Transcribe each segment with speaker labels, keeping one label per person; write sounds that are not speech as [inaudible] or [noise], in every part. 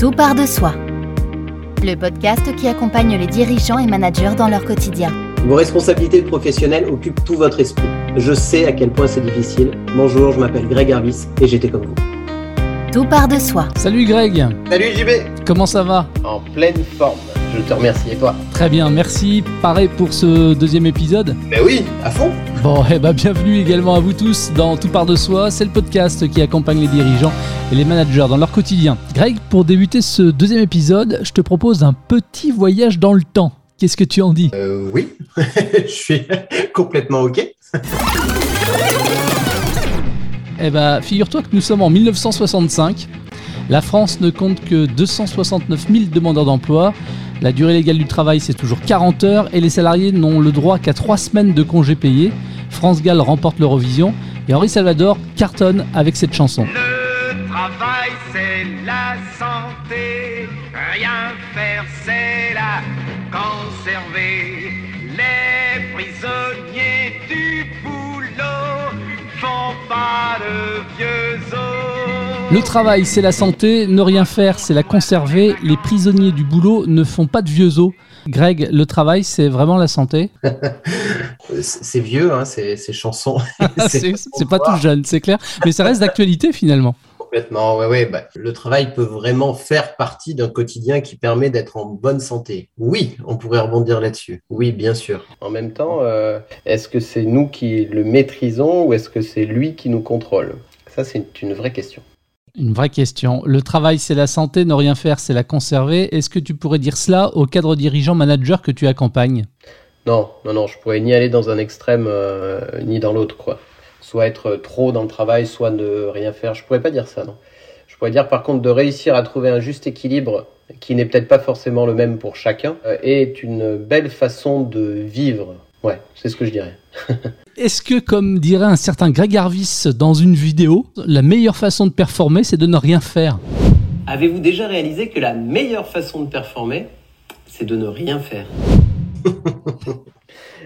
Speaker 1: Tout part de soi. Le podcast qui accompagne les dirigeants et managers dans leur quotidien.
Speaker 2: Vos responsabilités professionnelles occupent tout votre esprit. Je sais à quel point c'est difficile. Bonjour, je m'appelle Greg Harvis et j'étais comme vous.
Speaker 1: Tout part de soi.
Speaker 3: Salut Greg,
Speaker 4: Salut JB
Speaker 3: comment ça va?
Speaker 4: En pleine forme. Je te remercie et toi
Speaker 3: Très bien, merci. Pareil pour ce deuxième épisode.
Speaker 4: Mais oui, à fond
Speaker 3: Bon, eh ben, bienvenue également à vous tous dans Tout part de soi. C'est le podcast qui accompagne les dirigeants et les managers dans leur quotidien. Greg, pour débuter ce deuxième épisode, je te propose un petit voyage dans le temps. Qu'est-ce que tu en dis?
Speaker 2: Euh, oui, [laughs] je suis complètement OK.
Speaker 3: Eh ben, figure-toi que nous sommes en 1965. La France ne compte que 269 000 demandeurs d'emploi. La durée légale du travail, c'est toujours 40 heures et les salariés n'ont le droit qu'à 3 semaines de congés payés. France Gall remporte l'Eurovision et Henri Salvador cartonne avec cette chanson.
Speaker 5: Le travail, c'est la santé. Rien faire, c'est la conserver. Les prisonniers du boulot font pas de vieux os.
Speaker 3: Le travail, c'est la santé, ne rien faire, c'est la conserver. Les prisonniers du boulot ne font pas de vieux os. Greg, le travail, c'est vraiment la santé [laughs]
Speaker 2: C'est vieux, hein, ces, ces chansons.
Speaker 3: C'est c'est [laughs] pas tout jeune, c'est clair. Mais ça reste d'actualité finalement.
Speaker 2: Complètement, ouais, ouais. bah, le travail peut vraiment faire partie d'un quotidien qui permet d'être en bonne santé. Oui, on pourrait rebondir là-dessus. Oui, bien sûr.
Speaker 4: En même temps, euh, est-ce que c'est nous qui le maîtrisons ou est-ce que c'est lui qui nous contrôle? Ça, c'est une vraie question.
Speaker 3: Une vraie question. Le travail, c'est la santé, ne rien faire, c'est la conserver. Est-ce que tu pourrais dire cela aux cadres dirigeants managers que tu accompagnes?
Speaker 4: Non, non, non, je pourrais ni aller dans un extrême euh, ni dans l'autre, quoi. Soit être trop dans le travail, soit ne rien faire. Je pourrais pas dire ça, non. Je pourrais dire par contre de réussir à trouver un juste équilibre qui n'est peut-être pas forcément le même pour chacun euh, est une belle façon de vivre. Ouais, c'est ce que je dirais. [laughs]
Speaker 3: Est-ce que, comme dirait un certain Greg Harvis dans une vidéo, la meilleure façon de performer, c'est de ne rien faire?
Speaker 4: Avez-vous déjà réalisé que la meilleure façon de performer, c'est de ne rien faire? [laughs]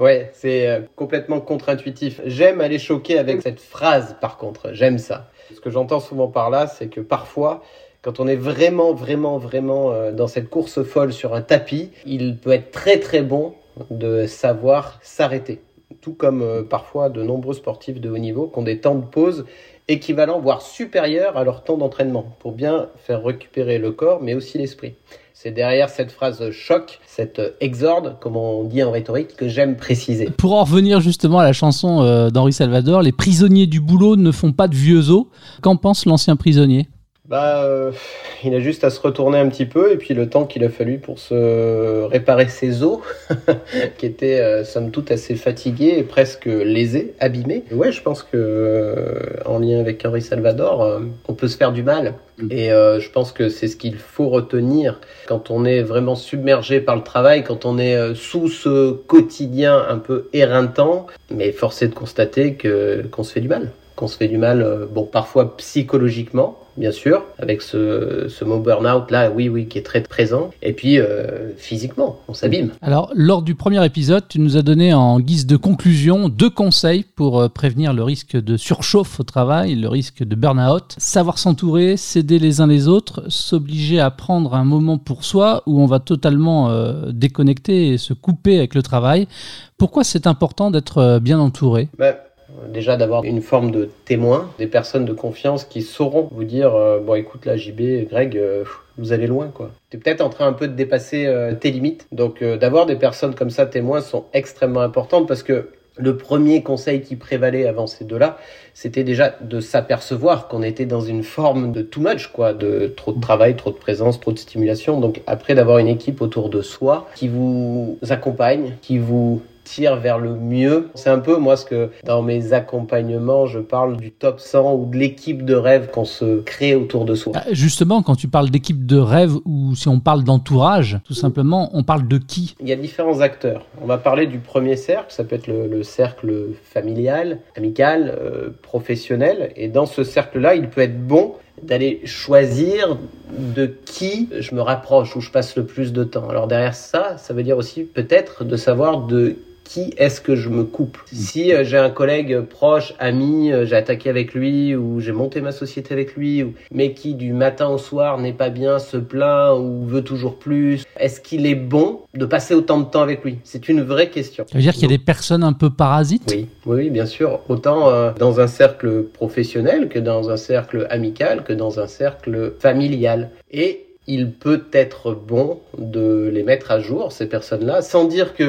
Speaker 4: Ouais, c'est euh, complètement contre-intuitif. J'aime aller choquer avec cette phrase, par contre. J'aime ça. Ce que j'entends souvent par là, c'est que parfois, quand on est vraiment, vraiment, vraiment euh, dans cette course folle sur un tapis, il peut être très, très bon de savoir s'arrêter. Tout comme euh, parfois de nombreux sportifs de haut niveau qui ont des temps de pause équivalents, voire supérieurs à leur temps d'entraînement, pour bien faire récupérer le corps, mais aussi l'esprit. C'est derrière cette phrase choc, cette exorde, comme on dit en rhétorique, que j'aime préciser.
Speaker 3: Pour en revenir justement à la chanson euh, d'Henri Salvador, les prisonniers du boulot ne font pas de vieux os. Qu'en pense l'ancien prisonnier?
Speaker 4: Bah, euh, il a juste à se retourner un petit peu, et puis le temps qu'il a fallu pour se réparer ses os, [laughs] qui étaient euh, somme toute assez fatigués et presque lésés, abîmés. Ouais, je pense que euh, en lien avec Henri Salvador, euh, on peut se faire du mal. Et euh, je pense que c'est ce qu'il faut retenir quand on est vraiment submergé par le travail, quand on est euh, sous ce quotidien un peu éreintant, mais force est de constater que qu'on se fait du mal. Qu'on se fait du mal, bon, parfois psychologiquement, bien sûr, avec ce, ce mot burn-out là, oui, oui, qui est très présent, et puis euh, physiquement, on s'abîme.
Speaker 3: Alors, lors du premier épisode, tu nous as donné en guise de conclusion deux conseils pour euh, prévenir le risque de surchauffe au travail, le risque de burn-out. Savoir s'entourer, s'aider les uns les autres, s'obliger à prendre un moment pour soi où on va totalement euh, déconnecter et se couper avec le travail. Pourquoi c'est important d'être bien entouré?
Speaker 4: Bah, déjà d'avoir une forme de témoin, des personnes de confiance qui sauront vous dire euh, bon écoute là JB, Greg, euh, vous allez loin quoi. T'es peut-être en train un peu de dépasser euh, tes limites. Donc euh, d'avoir des personnes comme ça témoins sont extrêmement importantes parce que le premier conseil qui prévalait avant ces deux-là, c'était déjà de s'apercevoir qu'on était dans une forme de too much, quoi, de trop de travail, trop de présence, trop de stimulation. Donc après d'avoir une équipe autour de soi qui vous accompagne, qui vous tire vers le mieux. C'est un peu moi ce que dans mes accompagnements, je parle du top 100 ou de l'équipe de rêve qu'on se crée autour de soi.
Speaker 3: Ah, Justement, quand tu parles d'équipe de rêve ou si on parle d'entourage, tout simplement, on parle de qui?
Speaker 4: Il y a différents acteurs. On va parler du premier cercle, ça peut être le, le cercle familial, amical, euh, professionnel. Et dans ce cercle-là, il peut être bon d'aller choisir de qui je me rapproche, où je passe le plus de temps. Alors derrière ça, ça veut dire aussi peut-être de savoir de qui est-ce que je me coupe Si euh, j'ai un collègue proche, ami, euh, j'ai attaqué avec lui ou j'ai monté ma société avec lui, ou, mais qui du matin au soir n'est pas bien, se plaint ou veut toujours plus, est-ce qu'il est bon de passer autant de temps avec lui? C'est une vraie question.
Speaker 3: Ça veut dire qu'il y a des personnes un peu parasites?
Speaker 4: Oui, oui, bien sûr. Autant euh, dans un cercle professionnel que dans un cercle amical que dans un cercle familial. Et il peut être bon de les mettre à jour, ces personnes-là, sans dire qu'on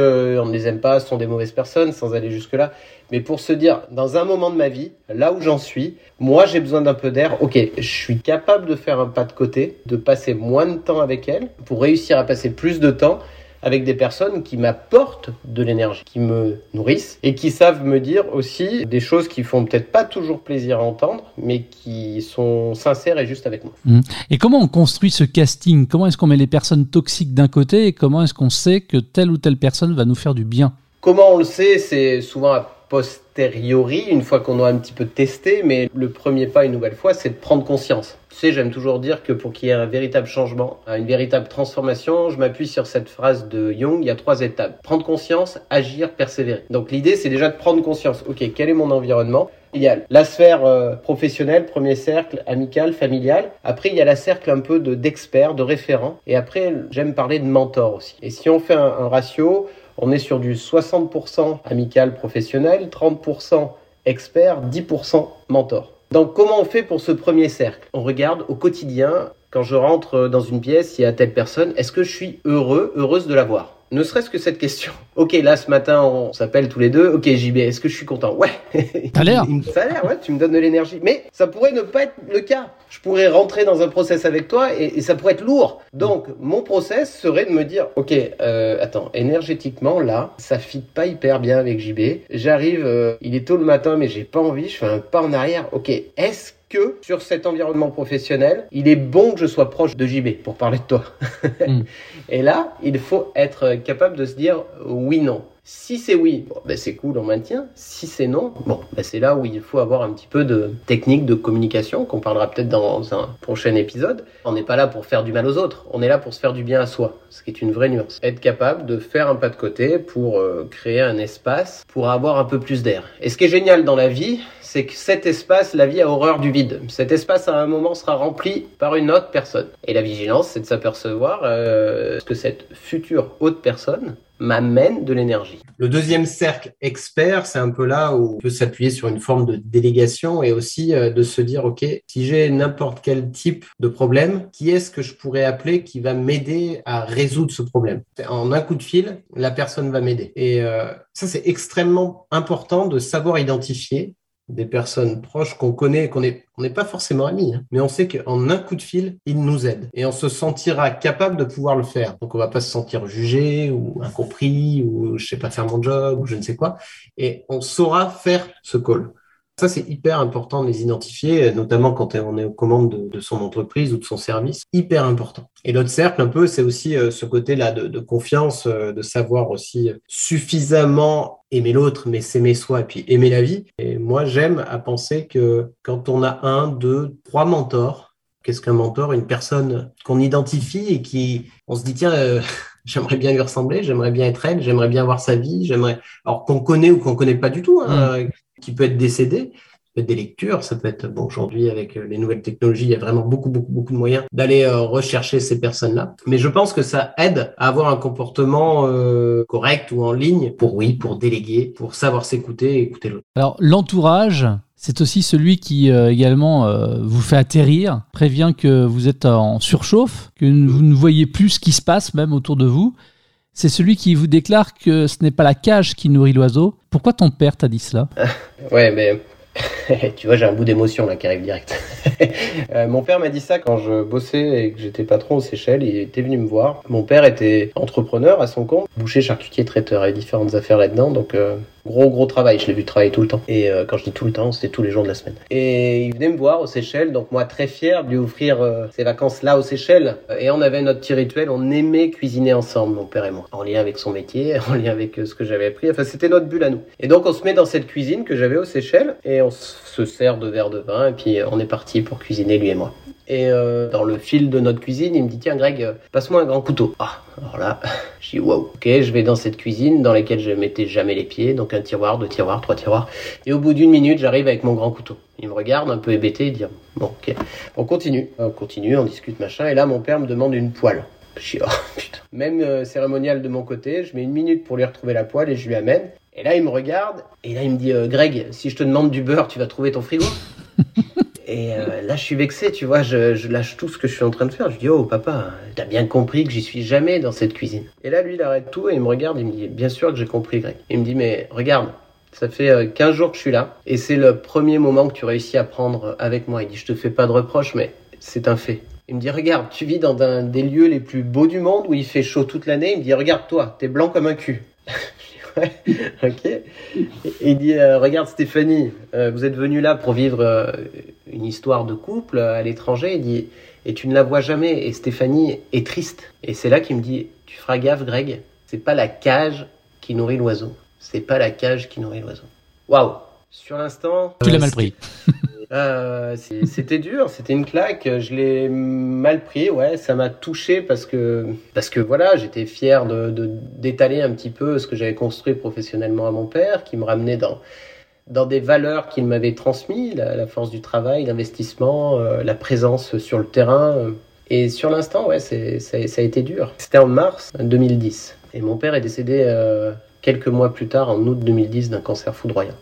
Speaker 4: ne les aime pas, sont des mauvaises personnes, sans aller jusque-là, mais pour se dire, dans un moment de ma vie, là où j'en suis, moi j'ai besoin d'un peu d'air, ok, je suis capable de faire un pas de côté, de passer moins de temps avec elles, pour réussir à passer plus de temps avec des personnes qui m'apportent de l'énergie, qui me nourrissent et qui savent me dire aussi des choses qui font peut-être pas toujours plaisir à entendre, mais qui sont sincères et justes avec moi.
Speaker 3: Mmh. Et comment on construit ce casting? Comment est-ce qu'on met les personnes toxiques d'un côté et comment est-ce qu'on sait que telle ou telle personne va nous faire du bien?
Speaker 4: Comment on le sait? C'est souvent a posteriori, une fois qu'on a un petit peu testé, mais le premier pas, une nouvelle fois, c'est de prendre conscience. Tu sais, j'aime toujours dire que pour qu'il y ait un véritable changement, une véritable transformation, je m'appuie sur cette phrase de Jung, il y a trois étapes. Prendre conscience, agir, persévérer. Donc l'idée, c'est déjà de prendre conscience. Ok, quel est mon environnement? Il y a la sphère euh, professionnelle, premier cercle, amical, familial. Après, il y a la cercle un peu de d'experts, de référents. Et après, j'aime parler de mentor aussi. Et si on fait un, un ratio, on est sur du 60% amical professionnel, 30% expert, 10% mentor. Donc comment on fait pour ce premier cercle? On regarde au quotidien, quand je rentre dans une pièce, il y a telle personne, est-ce que je suis heureux, heureuse de la voir? Ne serait-ce que cette question. [laughs] Ok, là ce matin on s'appelle tous les deux. Ok, JB, est-ce que je suis content? Ouais. [laughs]
Speaker 3: T'as l'air.
Speaker 4: Ça a l'air, ouais. Tu me donnes de l'énergie. Mais ça pourrait ne pas être le cas. Je pourrais rentrer dans un process avec toi et, et ça pourrait être lourd. Donc mon process serait de me dire, ok, euh, attends, énergétiquement là, ça fit pas hyper bien avec JB. J'arrive, euh, il est tôt le matin, mais j'ai pas envie. Je fais un pas en arrière. Ok, est-ce que sur cet environnement professionnel, il est bon que je sois proche de JB, pour parler de toi. mm. [laughs] Et là, il faut être capable de se dire oui, non. Si c'est oui, bon, ben c'est cool, on maintient. Si c'est non, bon, ben c'est là où il faut avoir un petit peu de technique de communication qu'on parlera peut-être dans un prochain épisode. On n'est pas là pour faire du mal aux autres, on est là pour se faire du bien à soi, ce qui est une vraie nuance. Être capable de faire un pas de côté pour euh, créer un espace pour avoir un peu plus d'air. Et ce qui est génial dans la vie, c'est que cet espace, la vie a horreur du vide. Cet espace, à un moment, sera rempli par une autre personne. Et la vigilance, c'est de s'apercevoir euh, que cette future autre personne m'amène de l'énergie.
Speaker 2: Le deuxième cercle expert, c'est un peu là où on peut s'appuyer sur une forme de délégation et aussi euh, de se dire, OK, si j'ai n'importe quel type de problème, qui est-ce que je pourrais appeler qui va m'aider à résoudre ce problème? En un coup de fil, la personne va m'aider. Et euh, ça, c'est extrêmement important de savoir identifier des personnes proches qu'on connaît, qu'on n'est on n'est pas forcément amis, hein, mais on sait qu'en un coup de fil, ils nous aident et on se sentira capable de pouvoir le faire. Donc on va pas se sentir jugé ou incompris ou je sais pas faire mon job ou je ne sais quoi, et on saura faire ce call. Ça, c'est hyper important de les identifier, notamment quand on est aux commandes de, son entreprise ou de son service. Hyper important. Et l'autre cercle, un peu, c'est aussi euh, ce côté-là de, de, confiance, euh, de savoir aussi suffisamment aimer l'autre, mais s'aimer soi et puis aimer la vie. Et moi, j'aime à penser que quand on a un, deux, trois mentors, qu'est-ce qu'un mentor? Une personne qu'on identifie et qui, on se dit, tiens, euh, [laughs] j'aimerais bien lui ressembler, j'aimerais bien être elle, j'aimerais bien voir sa vie, j'aimerais, alors qu'on connaît ou qu'on connaît pas du tout, hein, mmh. qui peut être décédé, des lectures, ça peut être, bon, aujourd'hui, avec les nouvelles technologies, il y a vraiment beaucoup, beaucoup, beaucoup de moyens d'aller euh, rechercher ces personnes-là. Mais je pense que ça aide à avoir un comportement euh, correct ou en ligne pour, oui, pour déléguer, pour savoir s'écouter et écouter l'autre.
Speaker 3: Alors, l'entourage, c'est aussi celui qui euh, également euh, vous fait atterrir, prévient que vous êtes en surchauffe, que vous ne voyez plus ce qui se passe même autour de vous c'est celui qui vous déclare que ce n'est pas la cage qui nourrit l'oiseau. Pourquoi ton père t'a dit cela? [laughs]
Speaker 4: Ouais, mais [laughs] tu vois, j'ai un bout d'émotion là qui arrive direct. [laughs] euh, mon père m'a dit ça quand je bossais et que j'étais patron aux Seychelles. Il était venu me voir. Mon père était entrepreneur à son compte, boucher, charcutier, traiteur, et différentes affaires là-dedans. Donc, euh, Gros, gros travail. Je l'ai vu travailler tout le temps. Et euh, quand je dis tout le temps, c'était tous les jours de la semaine. Et il venait me voir aux Seychelles. Donc moi, très fier de lui offrir euh, ses vacances là aux Seychelles. Et on avait notre petit rituel. On aimait cuisiner ensemble, mon père et moi. En lien avec son métier, [laughs] en lien avec euh, ce que j'avais appris. Enfin, c'était notre bulle à nous. Et donc, on se met dans cette cuisine que j'avais aux Seychelles. Et on se sert de verre de vin. Et puis, on est parti pour cuisiner, lui et moi. Et euh, dans le fil de notre cuisine, il me dit Tiens, Greg, euh, passe-moi un grand couteau. Ah, alors là, je dis Wow, ok, je vais dans cette cuisine dans laquelle je mettais jamais les pieds. Donc un tiroir, deux tiroirs, trois tiroirs. Et au bout d'une minute, j'arrive avec mon grand couteau. Il me regarde un peu hébété et dit Bon, ok, on continue. On continue, on discute, machin. Et là, mon père me demande une poêle. Je dis Oh [laughs] putain. Même euh, cérémonial de mon côté, je mets une minute pour lui retrouver la poêle et je lui amène. Et là, il me regarde. Et là, il me dit Greg, si je te demande du beurre, tu vas trouver ton frigo [laughs] et euh, là, je suis vexé, tu vois, je, lâche tout ce que je suis en train de faire. Je dis, oh papa, t'as bien compris que j'y suis jamais dans cette cuisine. Et là, lui, il arrête tout et il me regarde, il me dit, bien sûr que j'ai compris, Greg. Il me dit, mais regarde, ça fait 15 euh, jours que je suis là et c'est le premier moment que tu réussis à prendre avec moi. Il dit, je te fais pas de reproches, mais c'est un fait. Il me dit, regarde, tu vis dans un des lieux les plus beaux du monde où il fait chaud toute l'année. Il me dit, regarde toi, t'es blanc comme un cul. [laughs] ok. Et il dit euh, Regarde Stéphanie, euh, vous êtes venu là pour vivre euh, une histoire de couple à l'étranger. Il dit Et tu ne la vois jamais. Et Stéphanie est triste. Et c'est là qu'il me dit Tu feras gaffe, Greg. C'est pas la cage qui nourrit l'oiseau. C'est pas la cage qui nourrit l'oiseau. Waouh Sur l'instant.
Speaker 3: Tu l'as mal pris. [laughs]
Speaker 4: Euh, c'était dur, c'était une claque. Je l'ai mal pris, ouais, ça m'a touché parce que parce que voilà, j'étais fier de d'étaler un petit peu ce que j'avais construit professionnellement à mon père, qui me ramenait dans dans des valeurs qu'il m'avait transmis, la, force du travail, l'investissement, euh, la présence sur le terrain. Et sur l'instant, ouais, c'est ça, ça, a été dur. C'était en mars 2010 et mon père est décédé euh, quelques mois plus tard, en août 2010, d'un cancer foudroyant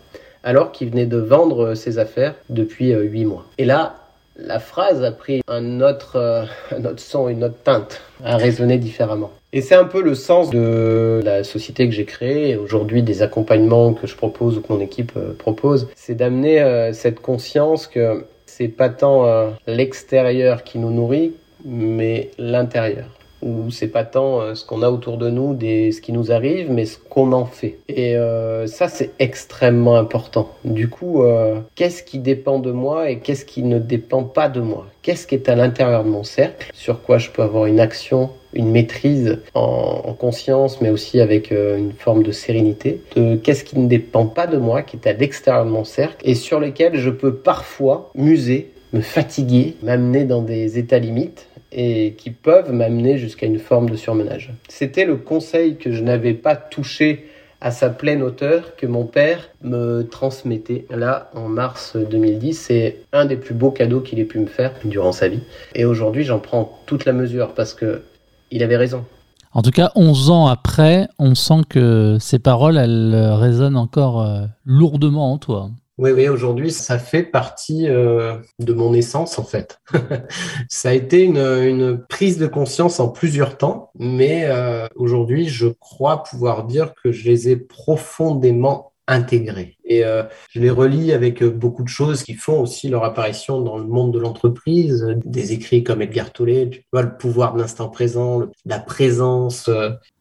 Speaker 4: alors qu'il venait de vendre ses affaires depuis euh, huit mois. Et là, la phrase a pris un autre, euh, [laughs] un autre son, une autre teinte, a résonné différemment. Et c'est un peu le sens de la société que j'ai créée, aujourd'hui des accompagnements que je propose ou que mon équipe euh, propose, c'est d'amener cette conscience que c'est pas tant l'extérieur qui nous nourrit, mais l'intérieur où c'est pas tant euh, ce qu'on a autour de nous, ce qui nous arrive, mais ce qu'on en fait. Et euh, ça, c'est extrêmement important. Du coup, euh, qu'est-ce qui dépend de moi et qu'est-ce qui ne dépend pas de moi? Qu'est-ce qui est à l'intérieur de mon cercle Sur quoi je peux avoir une action une maîtrise en, en, conscience, mais aussi avec une forme de sérénité, de qu'est-ce qui ne dépend pas de moi, qui est à l'extérieur de mon cercle, et sur lequel je peux parfois muser, me fatiguer, m'amener dans des états limites, et qui peuvent m'amener jusqu'à une forme de surmenage. C'était le conseil que je n'avais pas touché à sa pleine hauteur que mon père me transmettait là en mars 2010. C'est un des plus beaux cadeaux qu'il ait pu me faire durant sa vie. Et aujourd'hui, j'en prends toute la mesure parce que il avait raison.
Speaker 3: En tout cas, 11 ans après, on sent que ces paroles, elles résonnent encore euh, lourdement en toi.
Speaker 2: Oui, oui, aujourd'hui, ça fait partie euh, de mon essence, en fait. [laughs] ça a été une, une, prise de conscience en plusieurs temps, mais euh, aujourd'hui, je crois pouvoir dire que je les ai profondément intégrés. Et euh, je les relis avec beaucoup de choses qui font aussi leur apparition dans le monde de l'entreprise, des écrits comme Edgar Tolle, tu vois, le pouvoir de l'instant présent, la présence,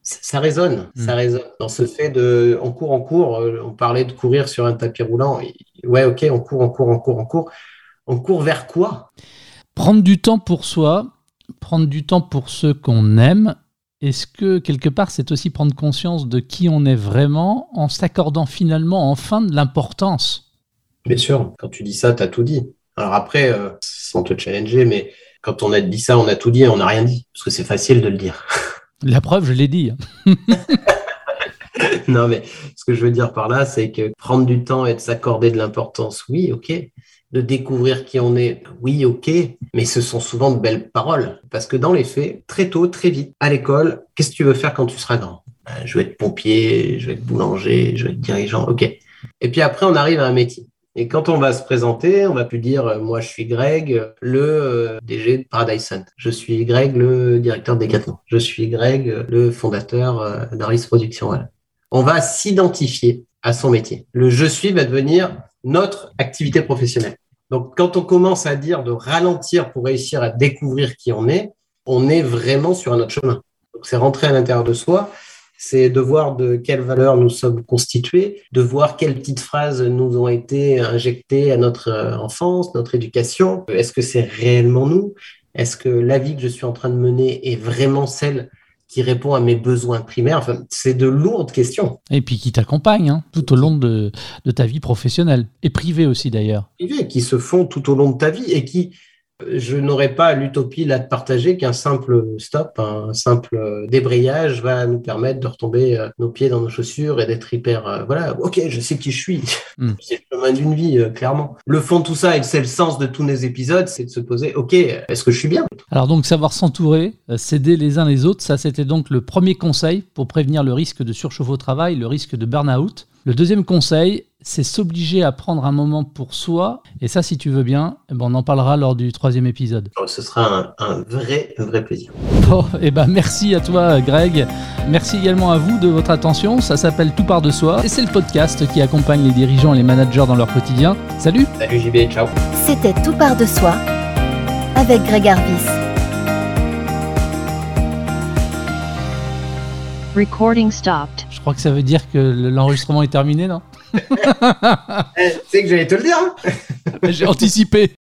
Speaker 2: ça résonne, ça hmm. résonne dans ce fait de on court, en court. Euh, on parlait de courir sur un tapis roulant. Ouais, ok, on court, on court, on court, on court. On court vers quoi?
Speaker 3: Prendre du temps pour soi, prendre du temps pour ceux qu'on aime. Est-ce que quelque part c'est aussi prendre conscience de qui on est vraiment en s'accordant finalement enfin de l'importance?
Speaker 2: Bien sûr, quand tu dis ça, tu as tout dit. Alors après, euh, sans te challenger, mais quand on a dit ça, on a tout dit et on n'a rien dit. Parce que c'est facile de le dire. [laughs]
Speaker 3: La preuve, je l'ai dit. [laughs]
Speaker 2: non, mais ce que je veux dire par là, c'est que prendre du temps et de s'accorder de l'importance, oui, ok. De découvrir qui on est, oui, ok. Mais ce sont souvent de belles paroles. Parce que dans les faits, très tôt, très vite, à l'école, qu'est-ce que tu veux faire quand tu seras grand? Ben, Je vais être pompier, je vais être boulanger, je vais être dirigeant, ok. Et puis après, on arrive à un métier. Et quand on va se présenter, on va plus dire euh, moi je suis Greg, le euh, DG de Paradise Hunt. Je suis Greg, le directeur de Decathlon. Je suis Greg, le fondateur euh, d'Aris Production. On va s'identifier à son métier. Le je suis va devenir notre activité professionnelle. Donc quand on commence à dire de ralentir pour réussir à découvrir qui on est, on est vraiment sur un autre chemin. Donc c'est rentrer à l'intérieur de soi
Speaker 4: c'est de voir de quelles valeurs nous sommes constitués, de voir quelles petites phrases nous ont été injectées à notre euh, enfance, notre éducation. Est-ce que c'est réellement nous? Est-ce que la vie que je suis en train de mener est vraiment celle qui répond à mes besoins primaires? Enfin, c'est de lourdes questions.
Speaker 3: Et puis qui t'accompagnent hein, tout au long de, de ta vie professionnelle et privée aussi d'ailleurs.
Speaker 4: Qui se font tout au long de ta vie et qui je n'aurais pas l'utopie là de partager qu'un simple stop, un simple débrayage va nous permettre de retomber euh, nos pieds dans nos chaussures et d'être hyper, euh, voilà, ok, je sais qui je suis. [laughs] Mm. c'est le chemin d'une vie, euh, clairement. Le fond de tout ça, et c'est le sens de tous nos épisodes, c'est de se poser, ok, est-ce que je suis bien?
Speaker 3: Alors donc savoir s'entourer, s'aider les uns les autres, ça c'était donc le premier conseil pour prévenir le risque de surchauffe au travail, le risque de burn-out. Le deuxième conseil, c'est s'obliger à prendre un moment pour soi. Et ça, si tu veux bien, eh ben, on en parlera lors du troisième épisode.
Speaker 4: Oh, ce sera un, vrai, vrai plaisir.
Speaker 3: Bon, et eh ben merci à toi, Greg. Merci également à vous de votre attention. Ça s'appelle Tout part de soi. Et c'est le podcast qui accompagne les dirigeants et les managers dans leur quotidien. Salut
Speaker 4: Salut JB, ciao
Speaker 1: C'était Tout part de soi avec Greg Arvis.
Speaker 3: Recording stopped. Je crois que ça veut dire que l'enregistrement est terminé, non [laughs]
Speaker 4: C'est que j'allais te le dire. Hein. [laughs]
Speaker 3: J'ai anticipé.